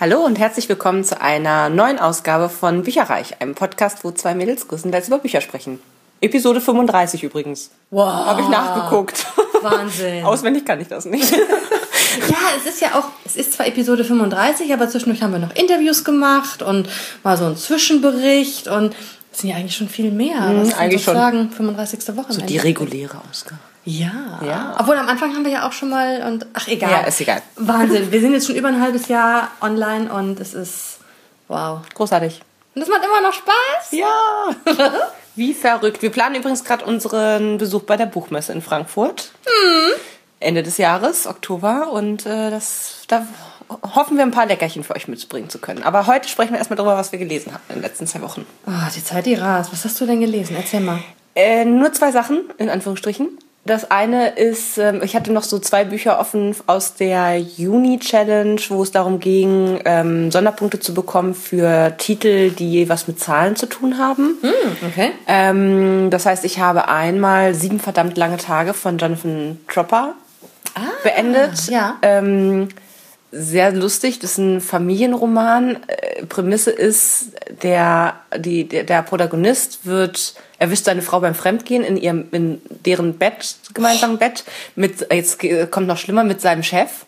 Hallo und herzlich willkommen zu einer neuen Ausgabe von Bücherreich, einem Podcast, wo zwei Mädels größtenteils über Bücher sprechen. Episode 35 übrigens. Wow. Habe ich nachgeguckt. Wahnsinn. Auswendig kann ich das nicht. Ja, es ist ja auch, es ist zwar Episode 35, aber zwischendurch haben wir noch Interviews gemacht und mal so einen Zwischenbericht und es sind ja eigentlich schon viel mehr. Was Mhm, eigentlich schon. sagen, 35. Woche. So die reguläre Ausgabe. Ja. Ja. Obwohl am Anfang haben wir ja auch schon mal und ach egal. Ja, ist egal. Wahnsinn. Wir sind jetzt schon über ein halbes Jahr online und es ist wow. Großartig. Und es macht immer noch Spaß. Ja. Wie verrückt. Wir planen übrigens gerade unseren Besuch bei der Buchmesse in Frankfurt. Ende des Jahres, Oktober. Und äh, das, da hoffen wir ein paar Leckerchen für euch mitbringen zu können. Aber heute sprechen wir erstmal darüber, was wir gelesen haben in den letzten zwei Wochen. Oh, die Zeit, die rast. Was hast du denn gelesen? Erzähl mal. Äh, nur zwei Sachen, in Anführungsstrichen. Das eine ist, ähm, ich hatte noch so zwei Bücher offen aus der Juni-Challenge, wo es darum ging, ähm, Sonderpunkte zu bekommen für Titel, die was mit Zahlen zu tun haben. Okay. Ähm, das heißt, ich habe einmal Sieben verdammt lange Tage von Jonathan Tropper beendet. ja. Ähm, sehr lustig, das ist ein Familienroman. Äh, Prämisse ist, der, die, der, der Protagonist wird, erwischt seine Frau beim Fremdgehen in ihrem, in deren Bett, gemeinsamen Bett, mit, jetzt kommt noch schlimmer, mit seinem Chef.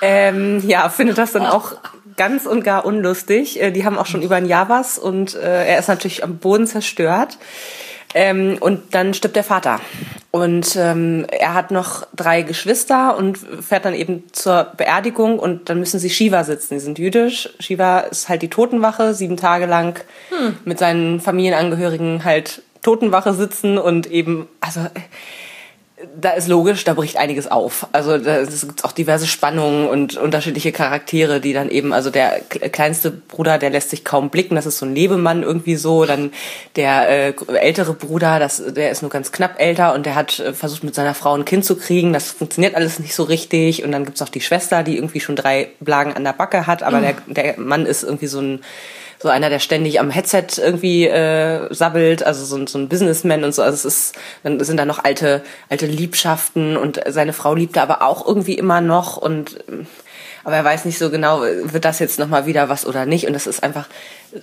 Ähm, ja, findet das dann auch ganz und gar unlustig. Äh, die haben auch schon über ein Jahr was und äh, er ist natürlich am Boden zerstört. Ähm, und dann stirbt der Vater. Und ähm, er hat noch drei Geschwister und fährt dann eben zur Beerdigung und dann müssen sie Shiva sitzen. Die sind jüdisch. Shiva ist halt die Totenwache, sieben Tage lang mit seinen Familienangehörigen halt Totenwache sitzen und eben, also da ist logisch, da bricht einiges auf. Also da es gibt auch diverse Spannungen und unterschiedliche Charaktere, die dann eben, also der kleinste Bruder, der lässt sich kaum blicken, das ist so ein Lebemann irgendwie so. Dann der äh, ältere Bruder, das, der ist nur ganz knapp älter und der hat äh, versucht mit seiner Frau ein Kind zu kriegen. Das funktioniert alles nicht so richtig. Und dann gibt's auch die Schwester, die irgendwie schon drei Blagen an der Backe hat, aber der, der Mann ist irgendwie so ein so einer, der ständig am Headset irgendwie äh, sabbelt, also so, ein- so ein Businessman und so. Also es ist, dann sind da noch alte, alte Liebschaften und seine Frau liebt er aber auch irgendwie immer noch und ähm, aber er weiß nicht so genau, wird das jetzt nochmal wieder was oder nicht. Und das ist einfach,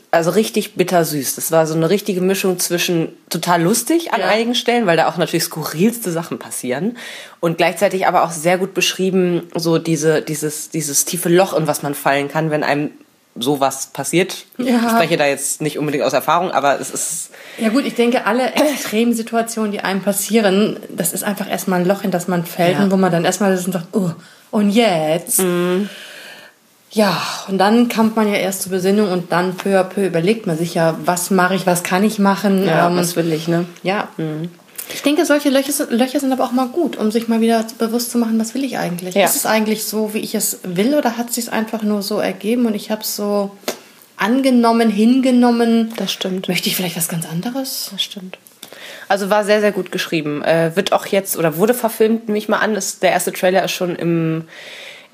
also richtig bittersüß. Das war so eine richtige Mischung zwischen total lustig an Ja. einigen Stellen, weil da auch natürlich skurrilste Sachen passieren. Und gleichzeitig aber auch sehr gut beschrieben, so diese, dieses, dieses tiefe Loch, in was man fallen kann, wenn einem sowas passiert. Ja. Ich spreche da jetzt nicht unbedingt aus Erfahrung, aber es ist, Ja gut, ich denke, alle Extremsituationen, die einem passieren, das ist einfach erstmal ein Loch, in das man fällt Ja. und wo man dann erstmal ist und sagt, oh, und jetzt? Ja, und dann kommt man ja erst zur Besinnung und dann peu à peu überlegt man sich ja, was mache ich, was kann ich machen. ja, ähm, was will ich, ne? ja. Ich denke, solche Löcher, sind- Löcher sind aber auch mal gut, um sich mal wieder bewusst zu machen, was will ich eigentlich? Ja. Ist es eigentlich so, wie ich es will oder hat es sich einfach nur so ergeben und ich habe es so angenommen, hingenommen? Das stimmt. Möchte ich vielleicht was ganz anderes? Das stimmt. Also war sehr, sehr gut geschrieben. Äh, wird auch jetzt oder wurde verfilmt, nehme ich mal an. Das, der erste Trailer ist schon im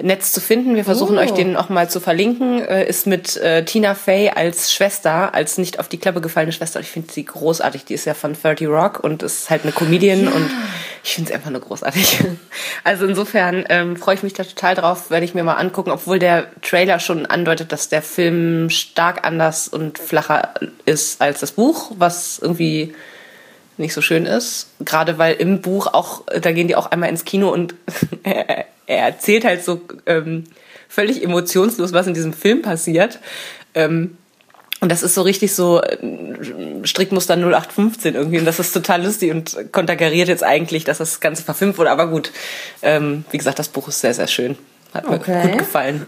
Netz zu finden. Wir versuchen Oh. euch den auch mal zu verlinken. Äh, ist mit äh, Tina Fey als Schwester, als nicht auf die Klappe gefallene Schwester. Ich finde sie großartig. Die ist ja von 30 Rock und ist halt eine Comedian und ich finde sie einfach nur großartig. Also insofern ähm, freue ich mich da total drauf, werde ich mir mal angucken, obwohl der Trailer schon andeutet, dass der Film stark anders und flacher ist als das Buch, was irgendwie nicht so schön ist. Gerade weil im Buch auch, da gehen die auch einmal ins Kino und er, er erzählt halt so ähm, völlig emotionslos, was in diesem Film passiert. Ähm, und das ist so richtig so äh, Strickmuster 0815 irgendwie. Und das ist total lustig und konterkariert jetzt eigentlich, dass das Ganze verfilmt wurde. Aber gut, ähm, wie gesagt, das Buch ist sehr, sehr schön. Hat mir Okay. gut gefallen.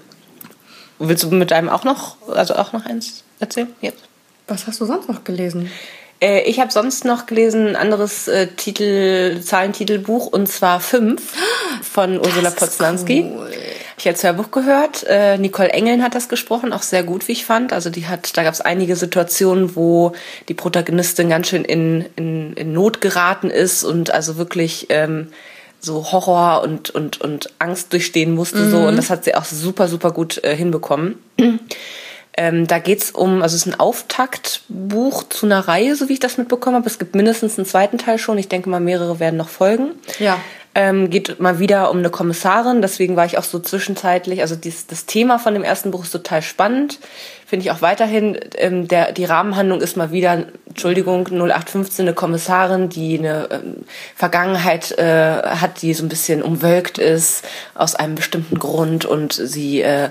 Willst du mit deinem auch noch, also auch noch eins erzählen? Jetzt? Was hast du sonst noch gelesen? Äh, ich habe sonst noch gelesen ein anderes äh, Titel, Zahlentitelbuch und zwar fünf von Ursula Poznanski. cool. Ich als Hörbuch gehört. Äh, Nicole Engeln hat das gesprochen, auch sehr gut, wie ich fand. Also die hat, da gab es einige Situationen, wo die Protagonistin ganz schön in, in, in Not geraten ist und also wirklich ähm, so Horror und, und, und Angst durchstehen musste. so Und das hat sie auch super, super gut äh, hinbekommen. Ähm, da geht's um, also es ist ein Auftaktbuch zu einer Reihe, so wie ich das mitbekommen habe. Es gibt mindestens einen zweiten Teil schon. Ich denke mal, mehrere werden noch folgen. Ja. Ähm, geht mal wieder um eine Kommissarin, deswegen war ich auch so zwischenzeitlich, also dies, das Thema von dem ersten Buch ist total spannend, finde ich auch weiterhin. Ähm, der, die Rahmenhandlung ist mal wieder, Entschuldigung, 0815 eine Kommissarin, die eine ähm, Vergangenheit äh, hat, die so ein bisschen umwölkt ist aus einem bestimmten Grund und sie äh,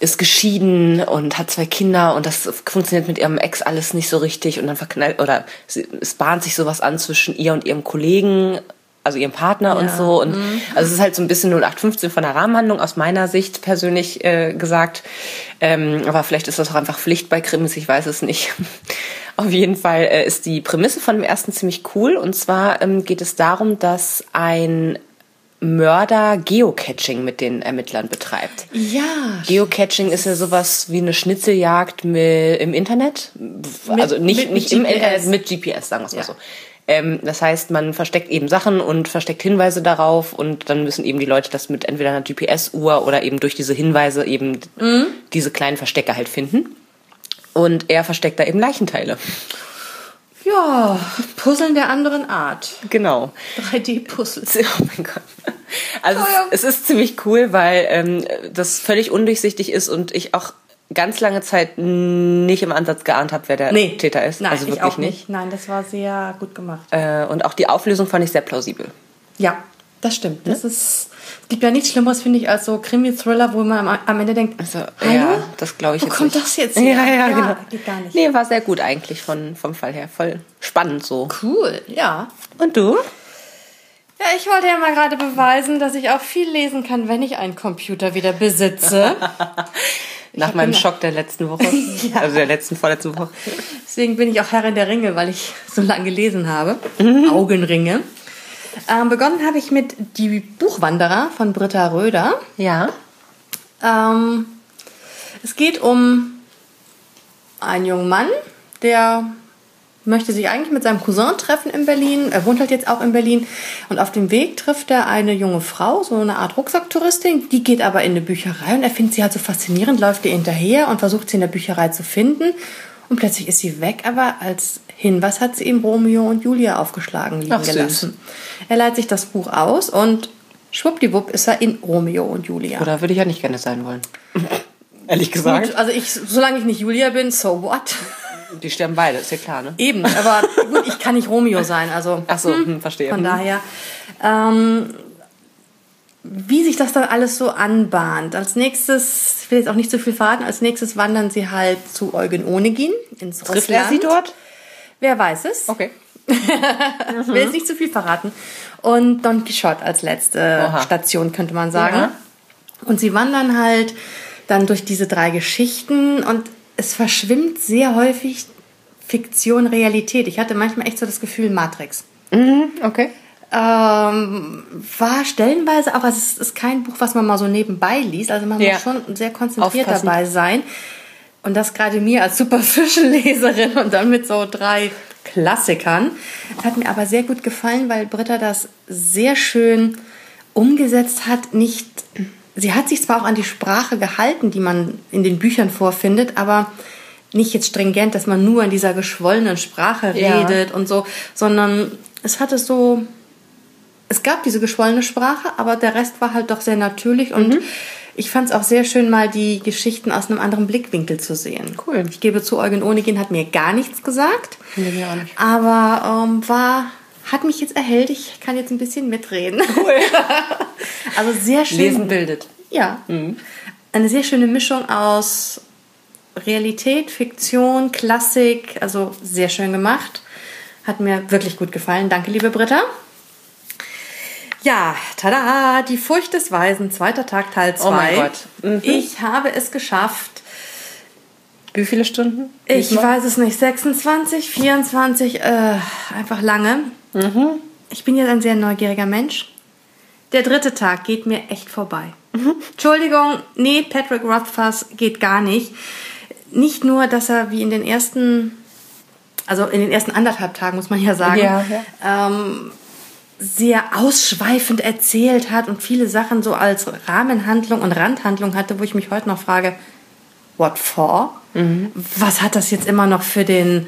ist geschieden und hat zwei Kinder und das funktioniert mit ihrem Ex alles nicht so richtig und dann verknallt oder es bahnt sich sowas an zwischen ihr und ihrem Kollegen also ihrem Partner ja. und so. Und mhm. also es ist halt so ein bisschen 0815 von der Rahmenhandlung aus meiner Sicht persönlich äh, gesagt. Ähm, aber vielleicht ist das auch einfach Pflicht bei Krimis, ich weiß es nicht. Auf jeden Fall äh, ist die Prämisse von dem ersten ziemlich cool. Und zwar ähm, geht es darum, dass ein Mörder Geocaching mit den Ermittlern betreibt. Ja. Geocaching ist ja sowas wie eine Schnitzeljagd mit, im Internet. Mit, also nicht, mit, nicht im. Internet, mit GPS, sagen wir es ja. mal so. Ähm, das heißt, man versteckt eben Sachen und versteckt Hinweise darauf und dann müssen eben die Leute das mit entweder einer GPS-Uhr oder eben durch diese Hinweise eben mhm. diese kleinen Verstecke halt finden. Und er versteckt da eben Leichenteile. Ja, Puzzeln der anderen Art. Genau. 3D-Puzzle. Oh mein Gott. Also oh ja. es, es, ist ziemlich cool, weil ähm, das völlig undurchsichtig ist und ich auch ganz lange Zeit nicht im Ansatz geahnt habe, wer der nee. Täter ist. Nein, also wirklich ich auch nicht. nicht. Nein, das war sehr gut gemacht. Äh, und auch die Auflösung fand ich sehr plausibel. Ja, das stimmt. Das ja? ist, es gibt ja nichts Schlimmeres, finde ich, als so Krimi-Thriller, wo man am, am, Ende denkt, also, ja, das glaube ich wo jetzt kommt nicht. das jetzt her? Ja, ja, ja, genau. Geht gar nicht. Nee, war sehr gut eigentlich von, vom Fall her. Voll spannend so. Cool, ja. Und du? Ja, ich wollte ja mal gerade beweisen, dass ich auch viel lesen kann, wenn ich einen Computer wieder besitze. Nach meinem Schock der letzten Woche. ja. Also der letzten, vorletzten Woche. Deswegen bin ich auch Herrin der Ringe, weil ich so lange gelesen habe. Mhm. Augenringe. Ähm, begonnen habe ich mit Die Buchwanderer von Britta Röder. Ja. Ähm, es geht um einen jungen Mann, der möchte sich eigentlich mit seinem Cousin treffen in Berlin. Er wohnt halt jetzt auch in Berlin. Und auf dem Weg trifft er eine junge Frau, so eine Art Rucksacktouristin. Die geht aber in eine Bücherei und er findet sie halt so faszinierend, läuft ihr hinterher und versucht sie in der Bücherei zu finden. Und plötzlich ist sie weg, aber als Hinweis hat sie ihm Romeo und Julia aufgeschlagen liegen Ach, gelassen. Er leiht sich das Buch aus und schwuppdiwupp ist er in Romeo und Julia. Oder würde ich ja nicht gerne sein wollen. Ehrlich gesagt. Gut, also ich, solange ich nicht Julia bin, so what? Die sterben beide, ist ja klar, ne? Eben, aber gut, ich kann nicht Romeo sein, also. Ach so, hm, hm verstehe. Von daher. Ähm, wie sich das dann alles so anbahnt. Als nächstes, ich will jetzt auch nicht so viel verraten, als nächstes wandern sie halt zu Eugen Onegin ins Trifft Russland. er sie dort? Wer weiß es? Okay. ich will jetzt nicht zu viel verraten. Und Don Quixote als letzte Oha. Station, könnte man sagen. Ja. Und sie wandern halt dann durch diese drei Geschichten und es verschwimmt sehr häufig Fiktion, Realität. Ich hatte manchmal echt so das Gefühl Matrix. Mhm, okay. Ähm, war stellenweise, aber es ist, kein Buch, was man mal so nebenbei liest. Also man ja. muss schon sehr konzentriert Aufpassen. dabei sein. Und das gerade mir als Superficial-Leserin und dann mit so drei Klassikern. Hat mir aber sehr gut gefallen, weil Britta das sehr schön umgesetzt hat. Nicht sie hat sich zwar auch an die Sprache gehalten, die man in den Büchern vorfindet, aber nicht jetzt stringent, dass man nur in dieser geschwollenen Sprache redet ja. und so, sondern es hatte so, es gab diese geschwollene Sprache, aber der Rest war halt doch sehr natürlich und mhm. ich fand es auch sehr schön, mal die Geschichten aus einem anderen Blickwinkel zu sehen. Cool. Ich gebe zu, Eugen Onegin hat mir gar nichts gesagt, nee, auch nicht. aber ähm, war hat mich jetzt erhellt. Ich kann jetzt ein bisschen mitreden. Cool. also sehr schön. Lesen bildet. Ja. Mhm. Eine sehr schöne Mischung aus Realität, Fiktion, Klassik. Also sehr schön gemacht. Hat mir wirklich gut gefallen. Danke, liebe Britta. Ja, tada, die Furcht des Weisen, zweiter Tag, Teil 2. Oh mein Gott. Mhm. Ich habe es geschafft. Wie viele Stunden? Ich weiß es nicht. 26, 24, äh, einfach lange. Mhm. Ich bin jetzt ein sehr neugieriger Mensch. Der dritte Tag geht mir echt vorbei. Mhm. Entschuldigung, nee, Patrick Rothfuss geht gar nicht. Nicht nur, dass er wie in den ersten, also in den ersten anderthalb Tagen, muss man ja sagen, ja, ja. Ähm, sehr ausschweifend erzählt hat und viele Sachen so als Rahmenhandlung und Randhandlung hatte, wo ich mich heute noch frage, what for? Mhm. Was hat das jetzt immer noch für den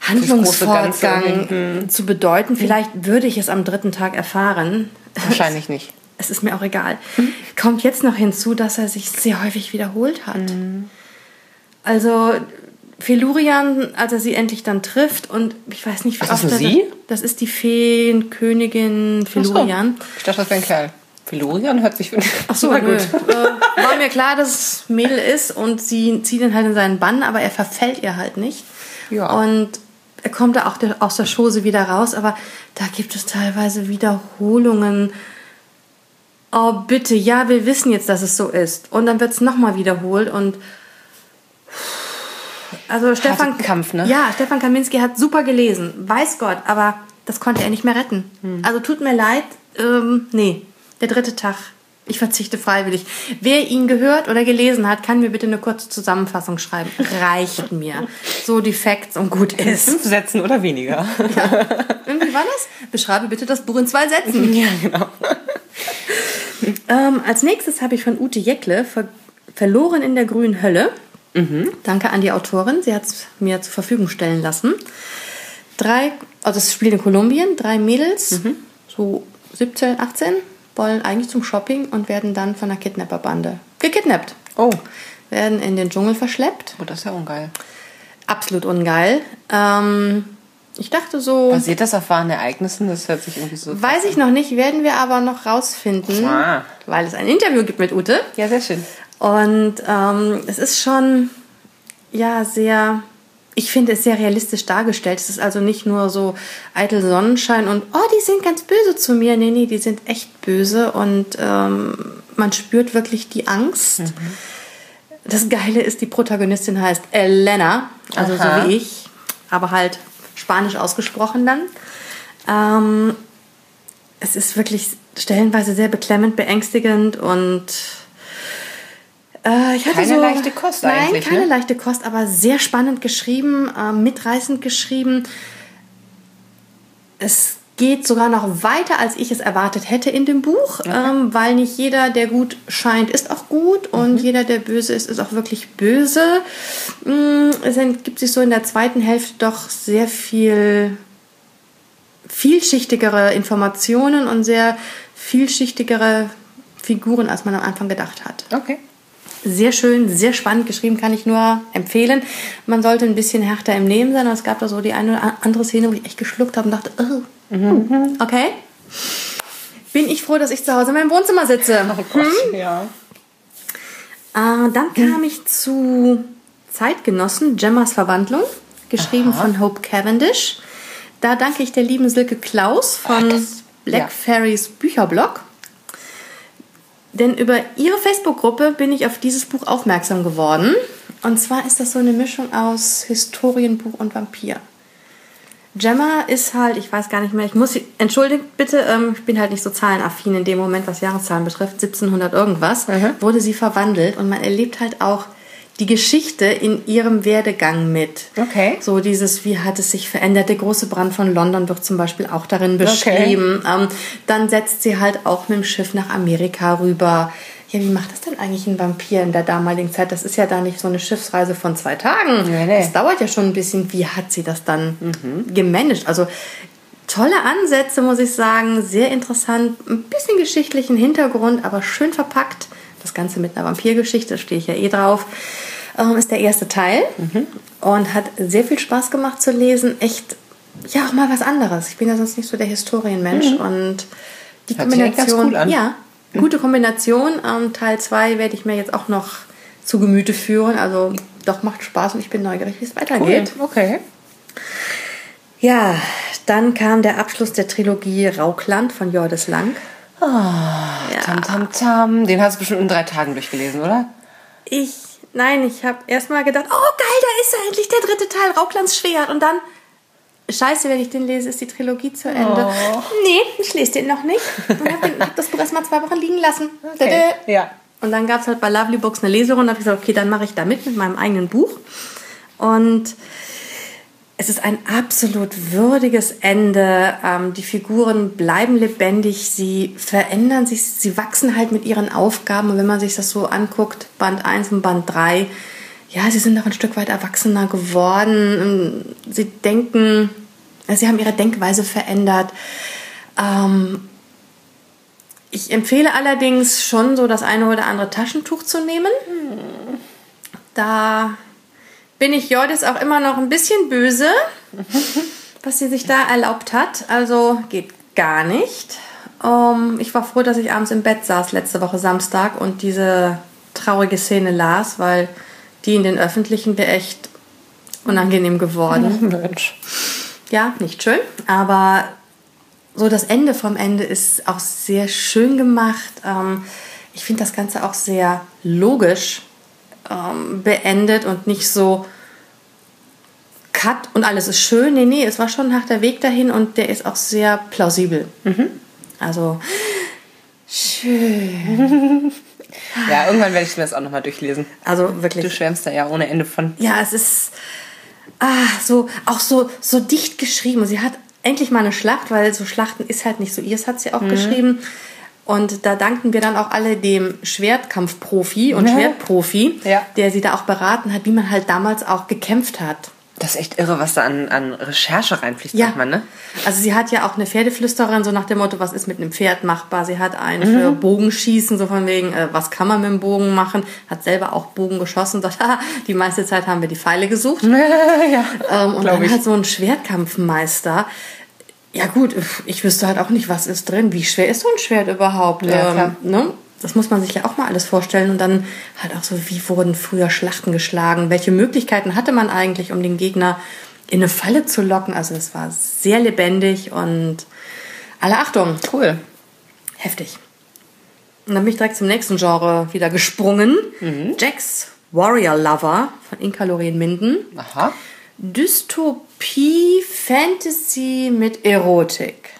Handlungsfortgang zu bedeuten. Vielleicht würde ich es am dritten Tag erfahren. Wahrscheinlich nicht. Es ist mir auch egal. Mhm. Kommt jetzt noch hinzu, dass er sich sehr häufig wiederholt hat. Mhm. Also Felurian, als er sie endlich dann trifft und ich weiß nicht, wie Ach, oft das ist sie? Das ist die Feenkönigin Felurian. So. Ich dachte, das wäre ein Kerl. Felurian hört sich Ach so, gut. Äh, war mir klar, dass es Mädel ist und sie zieht ihn halt in seinen Bann, aber er verfällt ihr halt nicht. Ja. Und er kommt da auch aus der Chose wieder raus, aber da gibt es teilweise Wiederholungen. Oh, bitte, ja, wir wissen jetzt, dass es so ist. Und dann wird es nochmal wiederholt und also Stefan Kampf, ne? Ja, Stefan Kaminski hat super gelesen, weiß Gott, aber das konnte er nicht mehr retten. Hm. Also tut mir leid, ähm, nee, der dritte Tag. Ich verzichte freiwillig. Wer ihn gehört oder gelesen hat, kann mir bitte eine kurze Zusammenfassung schreiben. Reicht mir. So die Facts und gut ist. Fünf Sätzen oder weniger. Ja. Irgendwie war das? Beschreibe bitte das Buch in zwei Sätzen. Ja, genau. ähm, als nächstes habe ich von Ute Jeckle ver Verloren in der grünen Hölle. Mhm. Danke an die Autorin. Sie hat es mir zur Verfügung stellen lassen. Drei, also es spielt in Kolumbien, drei Mädels, mhm. so 17, 18, wollen eigentlich zum Shopping und werden dann von einer Kidnapperbande gekidnappt. Oh. Werden in den Dschungel verschleppt. Oh, das ist ja ungeil. Absolut ungeil. Ähm, ich dachte so. Basiert das auf wahren Ereignissen? Das hört sich irgendwie so. Weiß ich noch nicht, werden wir aber noch rausfinden, ah. weil es ein Interview gibt mit Ute. Ja, sehr schön. Und ähm, es ist schon, ja, sehr, ich finde es sehr realistisch dargestellt. Es ist also nicht nur so eitel Sonnenschein und, oh, die sind ganz böse zu mir. Nee, nee, die sind echt böse und ähm, man spürt wirklich die Angst. Mhm. Das Geile ist, die Protagonistin heißt Elena, also Aha. so wie ich, aber halt spanisch ausgesprochen dann. Ähm, es ist wirklich stellenweise sehr beklemmend, beängstigend und äh, ich hatte keine so, leichte Kost nein, eigentlich. Nein, keine ne? leichte Kost, aber sehr spannend geschrieben, äh, mitreißend geschrieben. Es geht sogar noch weiter, als ich es erwartet hätte in dem Buch, okay. ähm, weil nicht jeder, der gut scheint, ist auch gut und mhm. jeder, der böse ist, ist auch wirklich böse. Mm, es gibt sich so in der zweiten Hälfte doch sehr viel vielschichtigere Informationen und sehr vielschichtigere Figuren, als man am Anfang gedacht hat. Okay. Sehr schön, sehr spannend geschrieben, kann ich nur empfehlen. Man sollte ein bisschen härter im Nehmen sein. Es gab da so die eine oder andere Szene, wo ich echt geschluckt habe und dachte, oh, mhm. okay. Bin ich froh, dass ich zu Hause in meinem Wohnzimmer sitze. Oh Gott, hm? ja. Äh, dann kam ich zu Zeitgenossen, Gemmas Verwandlung, geschrieben Aha. von Hope Cavendish. Da danke ich der lieben Silke Klaus von oh, Black ja. Fairies Bücherblog. Denn über ihre Facebook-Gruppe bin ich auf dieses Buch aufmerksam geworden. Und zwar ist das so eine Mischung aus Historienbuch und Vampir. Gemma ist halt, ich weiß gar nicht mehr, ich muss, entschuldigt bitte, ähm, ich bin halt nicht so zahlenaffin in dem Moment, was Jahreszahlen betrifft, 1700 irgendwas, mhm. wurde sie verwandelt und man erlebt halt auch die Geschichte in ihrem Werdegang mit. Okay. So dieses, wie hat es sich verändert. Der große Brand von London wird zum Beispiel auch darin beschrieben. Okay. Ähm, dann setzt sie halt auch mit dem Schiff nach Amerika rüber. Ja, wie macht das denn eigentlich ein Vampir in der damaligen Zeit? Das ist ja da nicht so eine Schiffsreise von zwei Tagen. Nee, nee. Das dauert ja schon ein bisschen. Wie hat sie das dann mhm. gemanagt? Also tolle Ansätze, muss ich sagen. Sehr interessant. Ein bisschen geschichtlichen Hintergrund, aber schön verpackt. Das Ganze mit einer Vampirgeschichte, stehe ich ja eh drauf. Ähm, ist der erste Teil mhm. und hat sehr viel Spaß gemacht zu lesen. Echt, ja, auch mal was anderes. Ich bin ja sonst nicht so der Historienmensch mhm. und die Hört Kombination, cool ja, mhm. gute Kombination. Ähm, Teil 2 werde ich mir jetzt auch noch zu Gemüte führen. Also doch macht Spaß und ich bin neugierig, wie es weitergeht. Cool. Okay. Ja, dann kam der Abschluss der Trilogie Raukland von Jordes Lang. Oh, ja. tam, tam, tam. Den hast du bestimmt in drei Tagen durchgelesen, oder? Ich, nein, ich habe erstmal gedacht, oh geil, da ist ja endlich der dritte Teil, Rauklands Schwert. Und dann, scheiße, wenn ich den lese, ist die Trilogie zu Ende. Oh. Nee, ich lese den noch nicht. Und habe hab das Buch erstmal zwei Wochen liegen lassen. Okay. Ja. Und dann gab es halt bei Lovely Books eine Leserunde. Da habe ich gesagt, okay, dann mache ich da mit mit meinem eigenen Buch. Und es ist ein absolut würdiges Ende. Ähm, die Figuren bleiben lebendig, sie verändern sich, sie wachsen halt mit ihren Aufgaben. Und wenn man sich das so anguckt, Band 1 und Band 3, ja, sie sind noch ein Stück weit erwachsener geworden. Sie denken, sie haben ihre Denkweise verändert. Ähm, ich empfehle allerdings schon so das eine oder andere Taschentuch zu nehmen. Da bin ich Jordis auch immer noch ein bisschen böse, was sie sich da erlaubt hat. Also geht gar nicht. Um, ähm, ich war froh, dass ich abends im Bett saß letzte Woche Samstag und diese traurige Szene las, weil die in den öffentlichen wäre echt unangenehm geworden. Mensch. Ja, nicht schön, aber so das Ende vom Ende ist auch sehr schön gemacht. Ähm, ich finde das Ganze auch sehr logisch ähm, beendet und nicht so Cut und alles ist schön. Nee, nee, es war schon nach der Weg dahin und der ist auch sehr plausibel. Mhm. Also schön. Ja, irgendwann werde ich mir das auch nochmal durchlesen. Also wirklich. Du schwärmst da ja ohne Ende von. Ja, es ist ah, so, auch so, so dicht geschrieben. Sie hat endlich mal eine Schlacht, weil so Schlachten ist halt nicht so ihrs, hat sie auch mhm. geschrieben. Und da danken wir dann auch alle dem Schwertkampfprofi und ja. Schwertprofi, ja. der sie da auch beraten hat, wie man halt damals auch gekämpft hat. Das ist echt irre, was da an, an Recherche reinfließt, ja. man, ne? Also sie hat ja auch eine Pferdeflüsterin, so nach dem Motto, was ist mit einem Pferd machbar? Sie hat einen mhm. für Bogenschießen, so von wegen, äh, was kann man mit dem Bogen machen? Hat selber auch Bogen geschossen, sagt, die meiste Zeit haben wir die Pfeile gesucht. ja, ähm, und dann ich. halt so ein Schwertkampfmeister. Ja gut, ich wüsste halt auch nicht, was ist drin. Wie schwer ist so ein Schwert überhaupt? Ja, ähm, ne? Das muss man sich ja auch mal alles vorstellen. Und dann halt auch so, wie wurden früher Schlachten geschlagen? Welche Möglichkeiten hatte man eigentlich, um den Gegner in eine Falle zu locken? Also das war sehr lebendig und alle Achtung. Cool. Heftig. Und dann bin ich direkt zum nächsten Genre wieder gesprungen. Mhm. Jax Warrior Lover von Inka Lorien Minden. Aha. Dystopie, Fantasy mit Erotik.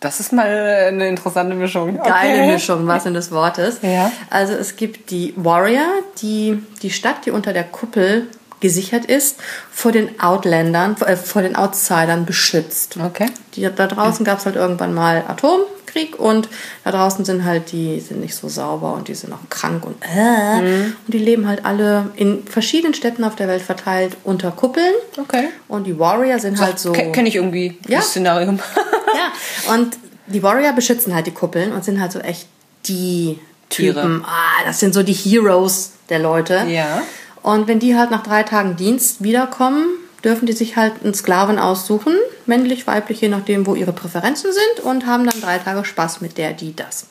Das ist mal eine interessante Mischung. Geile okay. Mischung, was in des Wortes. Ja. Also es gibt die Warrior, die die Stadt, die unter der Kuppel gesichert ist, vor den Outlandern, äh, vor den Outsidern beschützt. Okay. Die, da draußen gab es halt irgendwann mal Atomkrieg und da draußen sind halt die sind nicht so sauber und die sind auch krank und äh, mhm. und die leben halt alle in verschiedenen Städten auf der Welt verteilt unter Kuppeln. Okay. Und die Warrior sind so, halt so. Kenne ich irgendwie ja? das Szenario. ja, und die Warrior beschützen halt die Kuppeln und sind halt so echt die Tiere. Typen. Ah, das sind so die Heroes der Leute. Ja. Und wenn die halt nach drei Tagen Dienst wiederkommen, dürfen die sich halt einen Sklaven aussuchen, männlich, weiblich, je nachdem, wo ihre Präferenzen sind, und haben dann drei Tage Spaß mit der, die, das.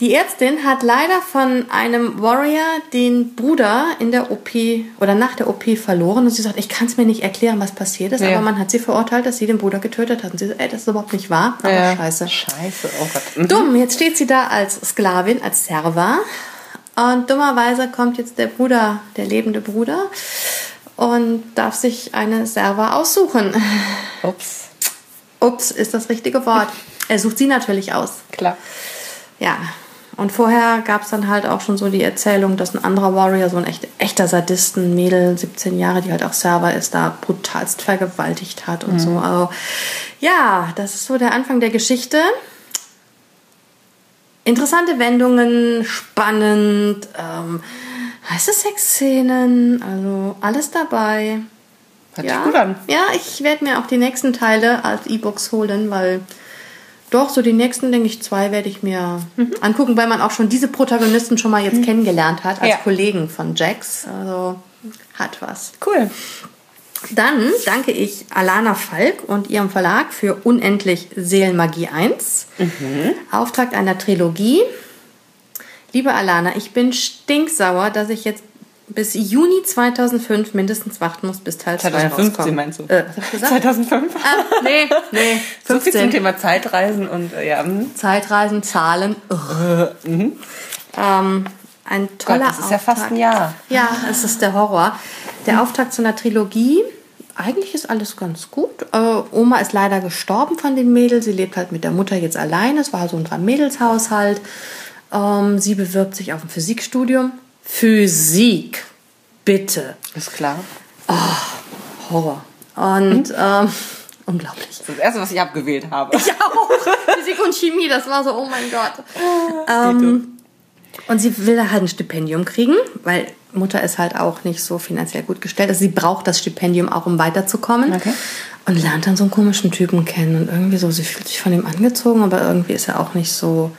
Die Ärztin hat leider von einem Warrior den Bruder in der OP oder nach der OP verloren und sie sagt, ich kann es mir nicht erklären, was passiert ist, ja. aber man hat sie verurteilt, dass sie den Bruder getötet hat. Und sie sagt, ey, das ist überhaupt nicht wahr, aber ja. scheiße. Scheiße, oh Gott. Mhm. Dumm, jetzt steht sie da als Sklavin, als Serva und dummerweise kommt jetzt der Bruder, der lebende Bruder und darf sich eine Serva aussuchen. Ups. Ups ist das richtige Wort. Er sucht sie natürlich aus. Klar. Ja, und vorher gab es dann halt auch schon so die Erzählung, dass ein anderer Warrior, so ein echt, echter Sadisten, Mädel, 17 Jahre, die halt auch Server ist, da brutalst vergewaltigt hat und mhm. so. Also, ja, das ist so der Anfang der Geschichte. Interessante Wendungen, spannend, ähm, heiße Sexszenen, also alles dabei. Hört ja. sich gut an. Ja, ich werde mir auch die nächsten Teile als E-Books holen, weil doch, so die nächsten, denke ich, zwei werde ich mir mhm. angucken, weil man auch schon diese Protagonisten schon mal jetzt mhm. kennengelernt hat als ja. Kollegen von Jax. Also hat was. Cool. Dann danke ich Alana Falk und ihrem Verlag für Unendlich Seelenmagie 1. Mhm. Auftrag einer Trilogie. Liebe Alana, ich bin stinksauer, dass ich jetzt bis Juni 2005 mindestens warten muss, bis Teil 2 2015 meinst du? Äh, was hab ich gesagt? 2005? Ah, nee, nee. 15. So zum Thema Zeitreisen und äh, ja. Hm. Zeitreisen, Zahlen. mhm. ähm, ein toller Gott, das ist ja fast ein Jahr. Ja, es ist der Horror. Der Auftakt zu einer Trilogie. Eigentlich ist alles ganz gut. Äh, Oma ist leider gestorben von den Mädels. Sie lebt halt mit der Mutter jetzt alleine. Es war so ein Mädelshaushalt. Ähm, sie bewirbt sich auf ein Physikstudium Physik. Bitte. Ist klar. Oh, Horror. Und ähm, unglaublich. Das ist das erste, was ich abgewählt habe. Ich auch. Physik und Chemie, das war so, oh mein Gott. Ähm, und sie will da halt ein Stipendium kriegen, weil Mutter ist halt auch nicht so finanziell gut gestellt. Also sie braucht das Stipendium auch, um weiterzukommen. Okay. Und lernt dann so einen komischen Typen kennen. Und irgendwie so, sie fühlt sich von ihm angezogen, aber irgendwie ist er auch nicht so.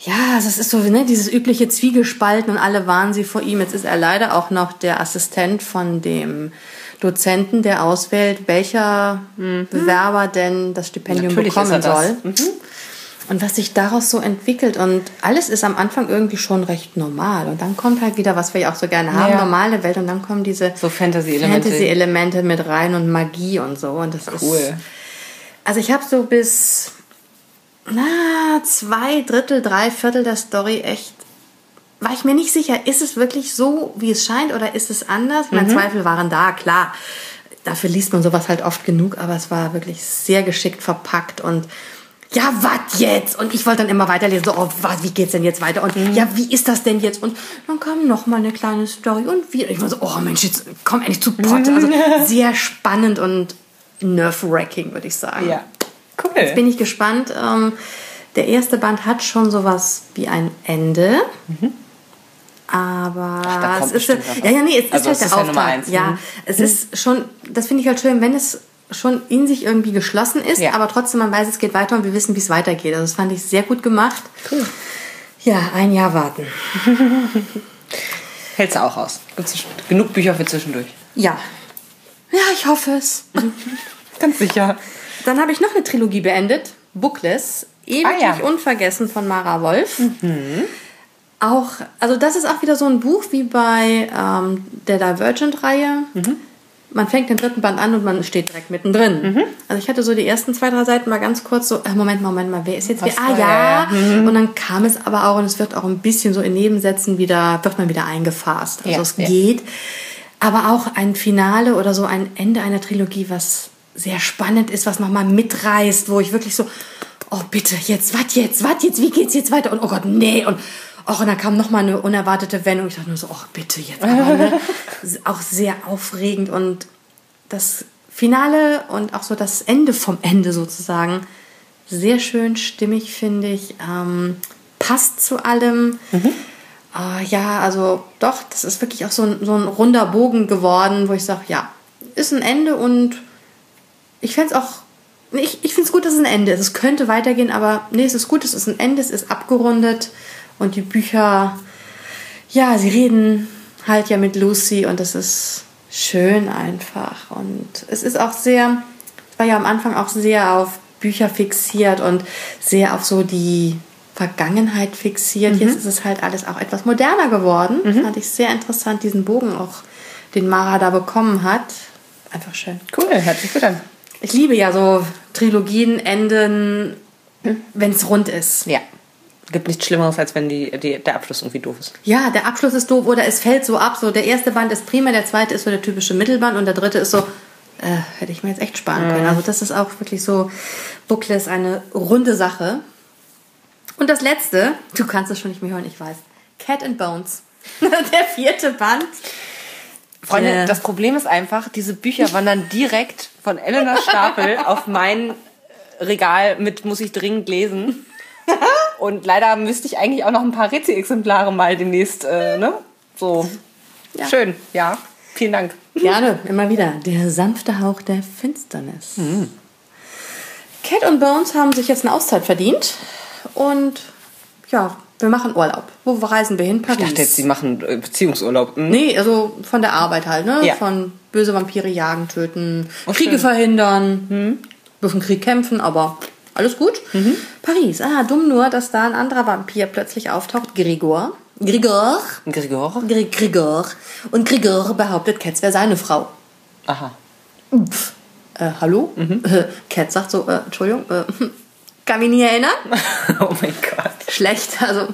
Ja, also es ist so, ne, dieses übliche Zwiegespalten und alle warnen sie vor ihm. Jetzt ist er leider auch noch der Assistent von dem Dozenten, der auswählt, welcher mhm. Bewerber denn das Stipendium Natürlich bekommen soll. Mhm und was sich daraus so entwickelt. Und alles ist am Anfang irgendwie schon recht normal. Und dann kommt halt wieder, was wir ja auch so gerne haben, ja. normale Welt. Und dann kommen diese so Fantasy-Elemente Fantasy mit rein und Magie und so. Und das cool. ist. Also ich habe so bis na, zwei Drittel, drei Viertel der Story echt. War ich mir nicht sicher, ist es wirklich so, wie es scheint, oder ist es anders? Mhm. Meine Zweifel waren da, klar. Dafür liest man sowas halt oft genug, aber es war wirklich sehr geschickt verpackt und ja, was jetzt? Und ich wollte dann immer weiterlesen, so, oh, was, wie geht's denn jetzt weiter? Und mhm. ja, wie ist das denn jetzt? Und dann kam noch mal eine kleine Story und wieder. Ich war so, oh Mensch, jetzt komm endlich zu Pott. Also sehr spannend und nerve-wracking, würde ich sagen. Ja, cool. Jetzt bin ich gespannt. Ähm, der erste Band hat schon sowas wie ein Ende. Mhm. Aber Ach, es ist ja, ja, nee, es also ist halt der Auftrag. Ja, eins, ja mhm. es ist schon, das finde ich halt schön, wenn es schon in sich irgendwie geschlossen ist, ja. aber trotzdem man weiß, es geht weiter und wir wissen, wie es weitergeht. Also das fand ich sehr gut gemacht. Cool. Ja, ein Jahr warten. Hältst du auch aus? Gibt es genug Bücher für zwischendurch? Ja. Ja, ich hoffe es. Ganz sicher. Dann habe ich noch eine Trilogie beendet. Bookless. Ewig ah, ja. unvergessen von Mara Wolf. Mhm. Auch, also das ist auch wieder so ein Buch wie bei ähm, der Divergent-Reihe. Mhm man fängt den dritten Band an und man steht direkt mittendrin. Mhm. Also ich hatte so die ersten zwei, drei Seiten mal ganz kurz so, äh, Moment, Moment mal, wer ist jetzt wer? Ah ja. ja. Mhm. Und dann kam es aber auch und es wird auch ein bisschen so in Nebensätzen wieder, wird man wieder eingefasst. Also ja, es ja. geht. Aber auch ein Finale oder so ein Ende einer Trilogie, was sehr spannend ist, was nochmal mitreißt, wo ich wirklich so, oh bitte, jetzt, was jetzt, was jetzt, wie geht's jetzt weiter? Und oh Gott, nee. Und Och, und dann kam noch mal eine unerwartete Wendung. Ich dachte nur so, ach bitte jetzt. Aber, ne? auch sehr aufregend und das Finale und auch so das Ende vom Ende sozusagen sehr schön stimmig finde ich. Ähm, passt zu allem. Mhm. Äh, ja, also doch, das ist wirklich auch so ein, so ein runder Bogen geworden, wo ich sage, ja, ist ein Ende und ich fände es auch ich, ich finde es gut, dass es ein Ende ist. Es könnte weitergehen, aber nee, es ist gut, es ist ein Ende, es ist abgerundet. Und die Bücher, ja, sie reden halt ja mit Lucy und das ist schön einfach. Und es ist auch sehr, war ja am Anfang auch sehr auf Bücher fixiert und sehr auf so die Vergangenheit fixiert. Mhm. Jetzt ist es halt alles auch etwas moderner geworden. Mhm. Fand ich sehr interessant, diesen Bogen auch, den Mara da bekommen hat. Einfach schön. Cool, hört sich gut an. Ich liebe ja so Trilogien, Enden, wenn es rund ist. Ja gibt nichts Schlimmeres, als wenn die, die, der Abschluss irgendwie doof ist. Ja, der Abschluss ist doof oder es fällt so ab. So der erste Band ist prima, der zweite ist so der typische Mittelband und der dritte ist so, äh, hätte ich mir jetzt echt sparen können. Also das ist auch wirklich so Bookless eine runde Sache. Und das letzte, du kannst es schon nicht mehr hören, ich weiß. Cat and Bones. der vierte Band. Freunde, äh. das Problem ist einfach, diese Bücher wandern direkt von Elena Stapel auf mein Regal mit muss ich dringend lesen. Und leider müsste ich eigentlich auch noch ein paar Rezi-Exemplare mal demnächst, äh, ne? So. Ja. Schön, ja. Vielen Dank. Gerne, immer wieder. Der sanfte Hauch der Finsternis. Mhm. Cat und Bones haben sich jetzt eine Auszeit verdient. Und ja, wir machen Urlaub. Wo reisen wir hin? Paris. Ich dachte jetzt, sie machen äh, Beziehungsurlaub. Mhm. Nee, also von der Arbeit halt, ne? Ja. Von böse Vampire jagen, töten, oh, Kriege schön. verhindern. Mhm. Dürfen Krieg kämpfen, aber alles gut. Mhm. Paris. Ah, dumm nur, dass da ein anderer Vampir plötzlich auftaucht. Gregor. Gregor. Gregor. Gregor. Und Gregor behauptet, Cats wäre seine Frau. Aha. Pff. Äh, hallo? Mhm. Äh, Cat sagt so, äh, Entschuldigung, äh, kann mich nie erinnern. oh mein Gott. Schlecht, also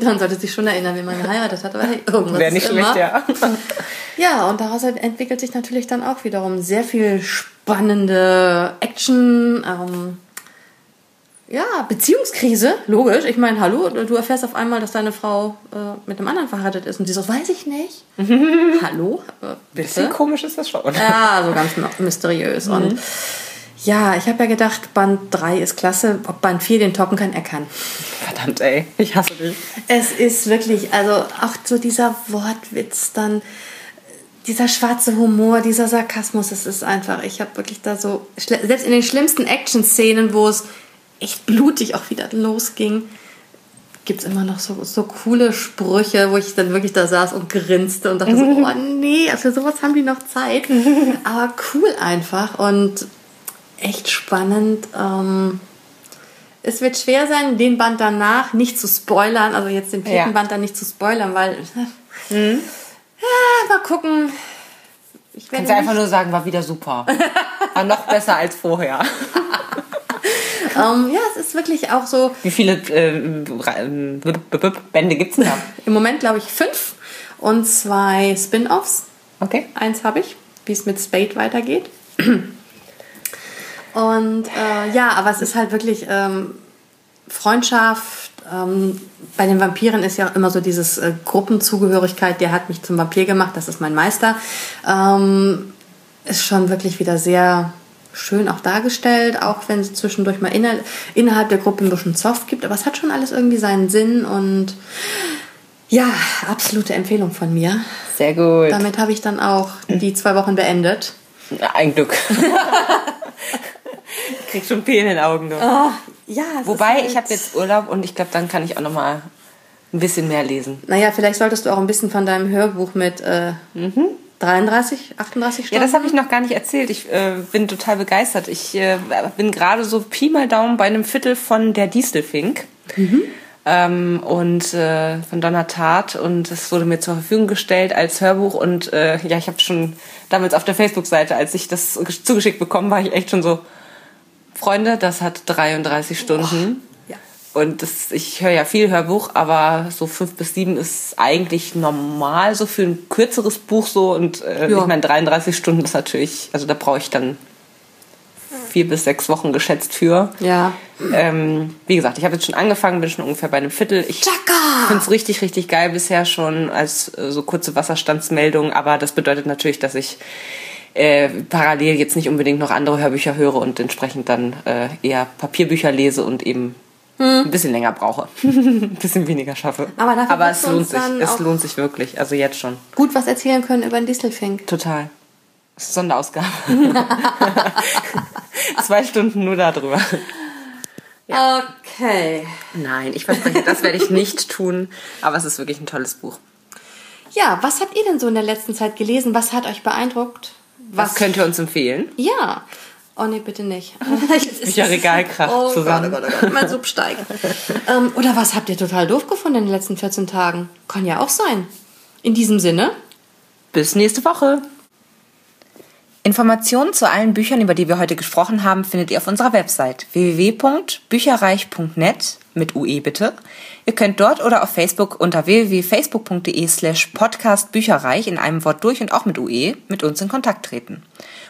dann sollte sich schon erinnern, wie man geheiratet hat, aber hey, irgendwas Wäre nicht schlecht, ja. ja, und daraus entwickelt sich natürlich dann auch wiederum sehr viel spannende Action, ähm, ja, Beziehungskrise, logisch. Ich meine, hallo, du erfährst auf einmal, dass deine Frau äh, mit einem anderen verheiratet ist und sie so, weiß ich nicht. hallo? Äh, Bisschen komisch ist das schon. Ja, so ganz mysteriös. Mhm. Und Ja, ich habe ja gedacht, Band 3 ist klasse. Ob Band 4 den toppen kann, er kann. Verdammt, ey, ich hasse dich. Es ist wirklich, also auch so dieser Wortwitz dann, dieser schwarze Humor, dieser Sarkasmus, es ist einfach, ich habe wirklich da so, selbst in den schlimmsten Action-Szenen, wo es echt blutig auch wieder losging, gibt es immer noch so, so coole Sprüche, wo ich dann wirklich da saß und grinste und dachte so, oh nee, für sowas haben die noch Zeit. Aber cool einfach und echt spannend. Ähm, es wird schwer sein, den Band danach nicht zu spoilern, also jetzt den vierten ja. Band dann nicht zu spoilern, weil mhm. ja, mal gucken. Ich Kannst du einfach nur sagen, war wieder super. War noch besser als vorher. ähm, ja, es ist wirklich auch so. Wie viele äh, Bände gibt es da? Im Moment glaube ich fünf und zwei Spin-offs. Okay. Eins habe ich, wie es mit Spade weitergeht. Und äh, ja, aber es ist halt wirklich ähm, Freundschaft. Ähm, bei den Vampiren ist ja auch immer so dieses äh, Gruppenzugehörigkeit, der hat mich zum Vampir gemacht, das ist mein Meister. Ähm, ist schon wirklich wieder sehr schön auch dargestellt, auch wenn es zwischendurch mal inner, innerhalb der Gruppe ein bisschen Soft gibt. Aber es hat schon alles irgendwie seinen Sinn und ja, absolute Empfehlung von mir. Sehr gut. Damit habe ich dann auch die zwei Wochen beendet. Ja, ein Glück. ich krieg schon Pee in den Augen. Du. Oh, ja, Wobei, halt ich habe jetzt Urlaub und ich glaube, dann kann ich auch noch mal ein bisschen mehr lesen. Naja, vielleicht solltest du auch ein bisschen von deinem Hörbuch mit äh, mhm. 33, 38 Stunden? Ja, das habe ich noch gar nicht erzählt. Ich äh, bin total begeistert. Ich äh, bin gerade so Pi mal Daumen bei einem Viertel von der Distelfink. Mhm. Ähm, und äh, von Donna Tat und es wurde mir zur Verfügung gestellt als Hörbuch und äh, ja, ich habe schon damals auf der Facebook-Seite, als ich das zugeschickt bekommen, war ich echt schon so, Freunde, das hat 33 Stunden. Oh. Und das, ich höre ja viel Hörbuch, aber so fünf bis sieben ist eigentlich normal so für ein kürzeres Buch so. Und äh, ja. ich meine, 33 Stunden ist natürlich, also da brauche ich dann vier bis sechs Wochen geschätzt für. Ja. Ähm, wie gesagt, ich habe jetzt schon angefangen, bin schon ungefähr bei einem Viertel. Ich finde es richtig, richtig geil bisher schon als äh, so kurze Wasserstandsmeldung. Aber das bedeutet natürlich, dass ich äh, parallel jetzt nicht unbedingt noch andere Hörbücher höre und entsprechend dann äh, eher Papierbücher lese und eben hm. ein bisschen länger brauche, ein bisschen weniger schaffe. Aber, dafür Aber es lohnt sich, es lohnt sich wirklich, also jetzt schon. Gut was erzählen können über den Distelfink. Total. Sonderausgabe. Zwei Stunden nur darüber. Ja. Okay. Nein, ich verspreche, das werde ich nicht tun, aber es ist wirklich ein tolles Buch. Ja, was habt ihr denn so in der letzten Zeit gelesen? Was hat euch beeindruckt? Was, was könnt ihr uns empfehlen? Ja, Oh nee, bitte nicht. Bücherregal kracht oh zusammen. Gott, oh Gott, oh Gott, mein Sub steigt. ähm, oder was habt ihr total doof gefunden in den letzten 14 Tagen? Kann ja auch sein. In diesem Sinne. Bis nächste Woche. Informationen zu allen Büchern, über die wir heute gesprochen haben, findet ihr auf unserer Website www.bücherreich.net mit UE bitte. Ihr könnt dort oder auf Facebook unter www.facebook.de slash podcastbücherreich in einem Wort durch und auch mit UE mit uns in Kontakt treten.